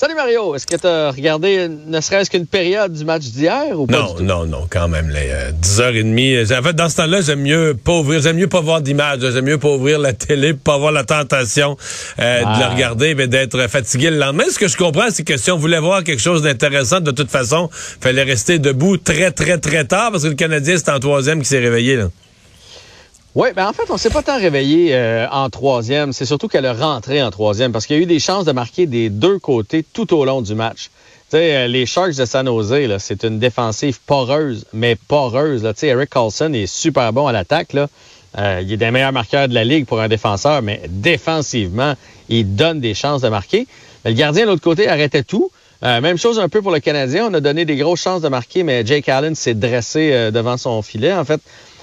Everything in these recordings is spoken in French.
Salut Mario, est-ce que tu as regardé ne serait-ce qu'une période du match d'hier ou pas Non, non, non, quand même, les 10h30. En fait, dans ce temps-là, j'aime mieux pas ouvrir, j'aime mieux pas voir d'image, j'aime mieux pas ouvrir la télé, pas avoir la tentation euh, de la ah. regarder, mais d'être fatigué le lendemain. Ce que je comprends, c'est que si on voulait voir quelque chose d'intéressant, de toute façon, fallait rester debout très, très, très tard, parce que le Canadien, c'est en troisième qui s'est réveillé, là. Oui, ben en fait, on s'est pas tant réveillé euh, en troisième. C'est surtout qu'elle est rentrée en troisième parce qu'il y a eu des chances de marquer des deux côtés tout au long du match. Tu sais, euh, les Sharks de San Jose, c'est une défensive poreuse, mais poreuse. Sais, Eric Carlson est super bon à l'attaque. Là. Euh, il est des meilleurs marqueurs de la ligue pour un défenseur, mais défensivement, il donne des chances de marquer. Le gardien de l'autre côté arrêtait tout. Même chose un peu pour le Canadien. On a donné des grosses chances de marquer, mais Jake Allen s'est dressé devant son filet. En fait,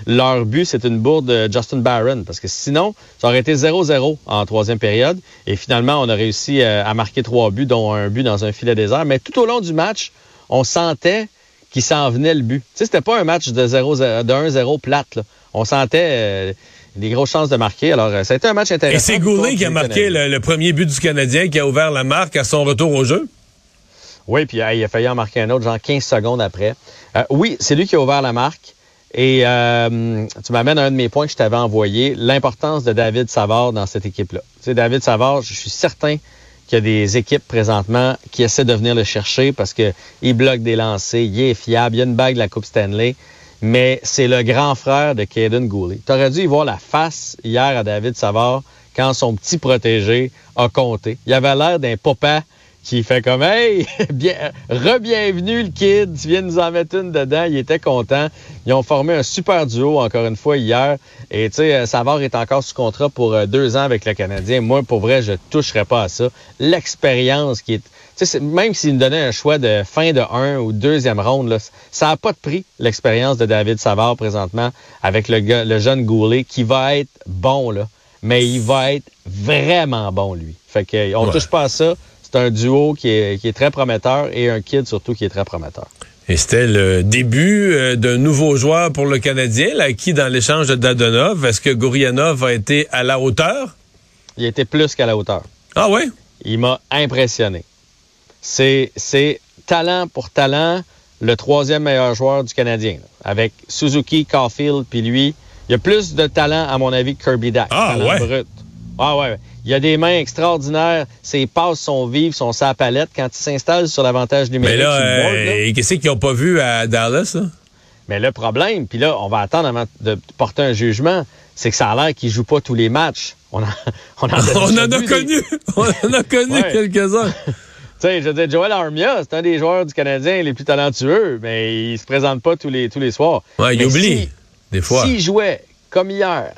leur but, c'est une bourde de Justin Barron, parce que sinon, ça aurait été 0-0 en troisième période. Et finalement, on a réussi euh, à marquer trois buts, dont un but dans un filet désert. Mais tout au long du match, on sentait qu'il s'en venait le but. Tu sais, c'était pas un match de 1-0 plate. On sentait euh, des grosses chances de marquer. Alors, euh, ça a été un match intéressant. Et c'est Goulet qui a marqué le, premier but du Canadien, qui a ouvert la marque à son retour au jeu? Oui, puis il a failli en marquer un autre, genre 15 secondes après. oui, c'est lui qui a ouvert la marque. Et euh, tu m'amènes à un de mes points que je t'avais envoyé, l'importance de David Savard dans cette équipe-là. Tu David Savard, je suis certain qu'il y a des équipes présentement qui essaient de venir le chercher parce qu'il bloque des lancers, il est fiable, il y a une bague de la Coupe Stanley, mais c'est le grand frère de Caden Goulet. Tu aurais dû y voir la face hier à David Savard quand son petit protégé a compté. Il avait l'air d'un papa qui fait comme Hey, bien, re-bienvenue le kid, tu viens de nous en mettre une dedans. Il était content. Ils ont formé un super duo encore une fois hier. Et tu sais, euh, Savard est encore sous contrat pour euh, deux ans avec le Canadien. Moi, pour vrai, je toucherais pas à ça. L'expérience qui est. sais, même s'il me donnait un choix de fin de un ou deuxième ronde, là, ça n'a pas de prix, l'expérience de David Savard présentement avec le, le jeune Goulet qui va être bon, là. Mais il va être vraiment bon, lui. Fait qu'on touche pas à ça c'est un duo qui est, très prometteur et un kid surtout qui est très prometteur. Et c'était le début euh, d'un nouveau joueur pour le Canadien, là, qui dans l'échange de Dadonov. Est-ce que Gourianov a été à la hauteur? Il a été plus qu'à la hauteur. Ah ouais? Il m'a impressionné. C'est, talent pour talent le troisième meilleur joueur du Canadien. Avec Suzuki, Caulfield, puis lui. Il y a plus de talent, à mon avis, que Kirby Dack. Ah ouais? Brut. Ah ouais. Il a des mains extraordinaires. Ses passes sont vives, sont sa palette. Quand il s'installe sur l'avantage numérique, Mais là, euh, qu'est-ce qu'ils n'ont pas vu à Dallas? Mais le problème, puis là, on va attendre avant de porter un jugement, c'est que ça a l'air qu'il joue pas tous les matchs. On, on, en, a connu, on en a connu quelques-uns. tu sais, je veux dire, Joel Armia, c'est un des joueurs du Canadien les plus talentueux, mais il se présente pas tous les, tous les soirs. Ouais, il oublie, des fois. S'il jouait comme hier,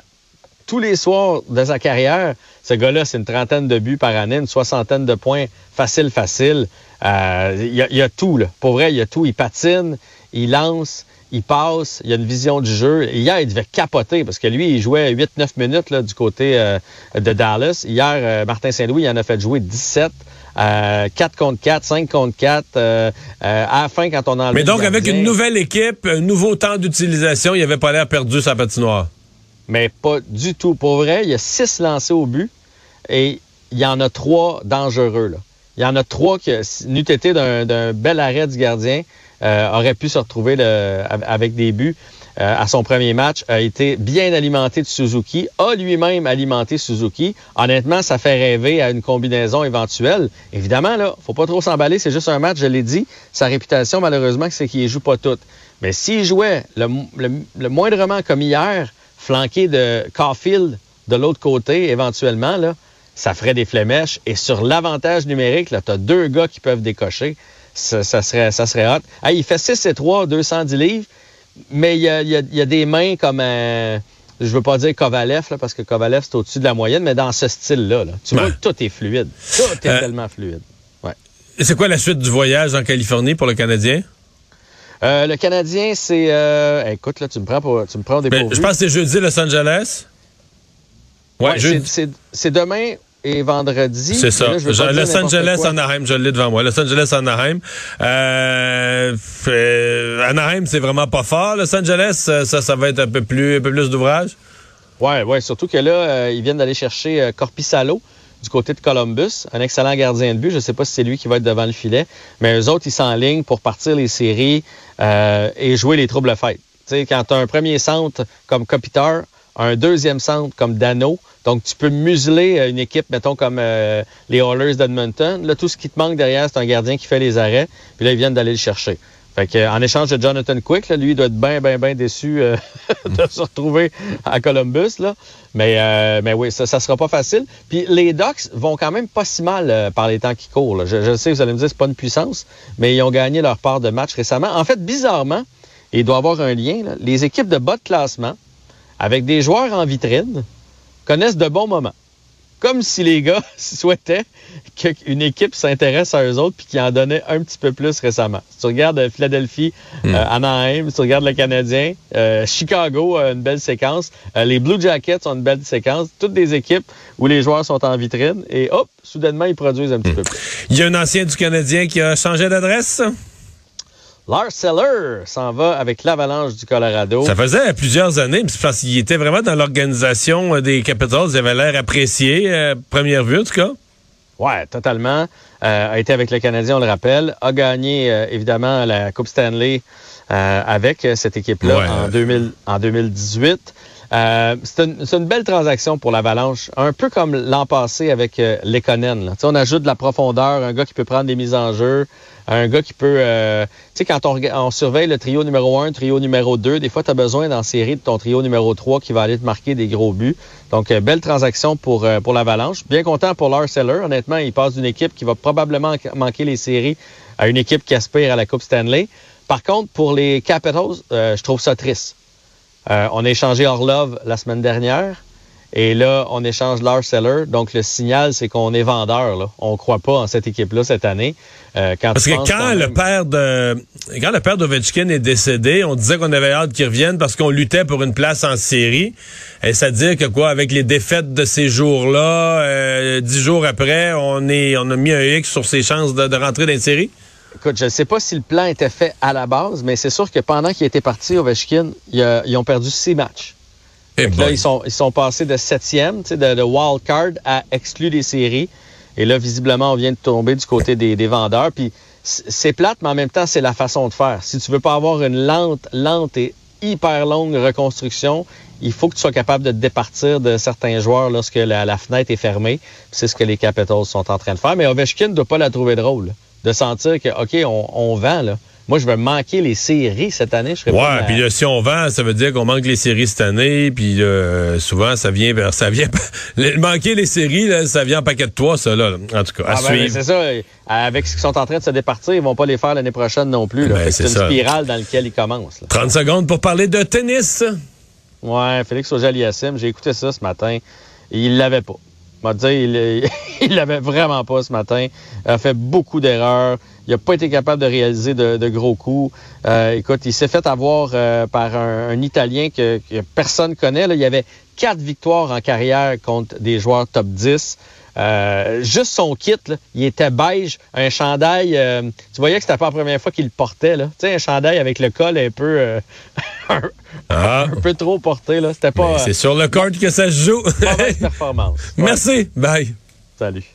tous les soirs de sa carrière, ce gars-là, c'est une trentaine de buts par année, une soixantaine de points facile, facile. Euh, il y, a tout, là. Pour vrai, il y a tout. Il patine, il lance, il passe, il a une vision du jeu. Hier, il devait capoter parce que lui, il jouait 8-9 minutes là, du côté euh, de Dallas. Hier, euh, Martin Saint-Louis, il en a fait jouer 17. 4 contre 4, 5 contre 4. à la fin, quand on a Mais donc, avec une nouvelle équipe, un nouveau temps d'utilisation, il avait pas l'air perdu sa patinoire mais pas du tout. Pour vrai, il y a six lancés au but et il y en a trois dangereux. Il y en a trois qui, n'eût été d'un bel arrêt du gardien, euh, aurait pu se retrouver avec des buts euh, à son premier match, a été bien alimenté de Suzuki, a lui-même alimenté Suzuki. Honnêtement, ça fait rêver à une combinaison éventuelle. Évidemment, là, faut pas trop s'emballer, c'est juste un match, je l'ai dit. Sa réputation, malheureusement, c'est qu'il ne joue pas toutes. Mais s'il jouait le, le moindrement comme hier, flanqué de Caulfield de l'autre côté, éventuellement, là, ça ferait des flémèches. Et sur l'avantage numérique, là, tu as deux gars qui peuvent décocher. Ça, serait, ça serait hot. il fait 6 et 3, 210 livres, mais il y a, y a, des mains comme un je veux pas dire Kovalev, là, parce que Kovalev, c'est au-dessus de la moyenne, mais dans ce style-là, tu vois que tout est fluide. Tout est euh, tellement fluide. Ouais. C'est quoi la suite du voyage en Californie pour le Canadien? Euh, le Canadien, c'est... Euh, écoute, là, tu me prends, pour, tu me prends des Je pense que c'est jeudi Los Angeles. Ouais, c'est demain et vendredi. C'est ça. Los Angeles, Anaheim, je l'ai devant moi. Los Angeles, Anaheim. Euh, Anaheim, c'est vraiment pas fort. Los Angeles, ça, ça va être un peu plus, un peu plus d'ouvrage. Ouais, ouais. Surtout que là, euh, ils viennent d'aller chercher euh, Corpissalo du côté de Columbus, un excellent gardien de but. Je ne sais pas si c'est lui qui va être devant le filet, mais eux autres, ils s'enlignent pour partir les séries euh, et jouer les troubles fêtes. Tu sais, quand tu as un premier centre comme Kopitar, un deuxième centre comme Dano. Donc, tu peux museler euh, une équipe, mettons, comme euh, les Oilers d'Edmonton. Là, tout ce qui te manque derrière, c'est un gardien qui fait les arrêts. Puis là, ils viennent d'aller le chercher. En échange de Jonathan Quick, lui, il doit être bien, bien, bien déçu euh, de se retrouver à Columbus. Mais, mais oui, ça ne sera pas facile. Puis les Ducks vont quand même pas si mal par les temps qui courent. Je, je, sais, vous allez me dire, c'est pas une puissance, mais ils ont gagné leur part de match récemment. En fait, bizarrement, il doit y avoir un lien, les équipes de bas de classement, avec des joueurs en vitrine, connaissent de bons moments. Comme si les gars souhaitaient qu'une équipe s'intéresse à eux autres puis qu'ils en donnaient un petit peu plus récemment. Si tu regardes euh, Philadelphie, hmm. euh, Anaheim, si tu regardes le Canadien, euh, Chicago a une belle séquence, les Blue Jackets ont une belle séquence, toutes des équipes où les joueurs sont en vitrine et hop, soudainement ils produisent un petit hmm. peu plus. Il y a un ancien du Canadien qui a changé d'adresse? Lars Seller s'en va avec l'Avalanche du Colorado. Ça faisait plusieurs années, parce qu'il était vraiment dans l'organisation euh, des Capitals. Il avait l'air apprécié, euh, première vue en tout cas. Ouais, totalement. Euh, a été avec le Canadien, on le rappelle. A gagné évidemment la Coupe Stanley avec cette équipe-là en, 2000, en 2018. C'est une, belle transaction pour l'Avalanche, un peu comme l'an passé avec euh, Lekonen. On ajoute de la profondeur, un gars qui peut prendre des mises en jeu, un gars qui peut... Euh, tu sais, quand on, surveille le trio numéro 1, trio numéro 2, des fois, tu as besoin dans série de ton trio numéro 3 qui va aller te marquer des gros buts. Donc, euh, belle transaction pour, euh, pour l'Avalanche. Bien content pour Lars Seller. Honnêtement, il passe d'une équipe qui va probablement manquer les séries à une équipe qui aspire à la Coupe Stanley. Par contre, pour les Capitals, je trouve ça triste. On a échangé Orlov la semaine dernière. Et là, on échange Lars Seller. Donc, le signal, c'est qu'on est vendeur. Là. On ne croit pas en cette équipe-là cette année. Euh, Parce que quand, le père de quand le père d'Ovechkin est décédé, on disait qu'on avait hâte qu'il revienne parce qu'on luttait pour une place en série. Et ça dire que quoi, avec les défaites de ces jours-là, euh, dix jours après, on est on a mis un X sur ses chances de, rentrer dans une série? Écoute, je ne sais pas si le plan était fait à la base, mais c'est sûr que pendant qu'il était parti, Ovechkin, ils ont perdu six matchs. Eh là, ils sont, ils sont passés de septième, de, de wild card à exclure des séries. Et là, visiblement, on vient de tomber du côté des, des vendeurs. Puis c'est plate, mais en même temps, c'est la façon de faire. Si tu veux pas avoir une lente, lente et hyper longue reconstruction, il faut que tu sois capable de te départir de certains joueurs lorsque la, fenêtre est fermée. C'est ce que les Capitals sont en train de faire. Mais Ovechkin ne doit pas la trouver drôle. De sentir que, OK, on, on vend, là. Moi, je vais manquer les séries cette année. Je serais ouais, puis si on vend, ça veut dire qu'on manque les séries cette année. Puis euh, souvent, ça vient, ça vient. manquer les séries, là, ça vient en paquet de toi, ça là. En tout cas, à ah, ben, suivre. c'est ça. Avec ce qu'ils sont en train de se départir, ils vont pas les faire l'année prochaine non plus. Ben, c'est une spirale dans laquelle ils commencent. 30 secondes pour parler de tennis. Ouais, Félix Auger-Aliassime, j'ai écouté ça ce matin. Il l'avait pas m'a dit, il l'avait vraiment pas ce matin. Il a fait beaucoup d'erreurs. Il n'a pas été capable de réaliser de, gros coups. Euh, écoute, il s'est fait avoir euh, par un, Italien que, personne connaît. Il y avait quatre victoires en carrière contre des joueurs top 10. Euh, juste son kit, il était beige, un chandail. Euh, tu voyais que c'était pas la première fois qu'il le portait. Là. Tu sais, un chandail avec le col un peu, euh, ah. un, peu trop porté. Là. C'était pas. C'est sur le card que ça se joue. performance. Merci. Bye. Salut.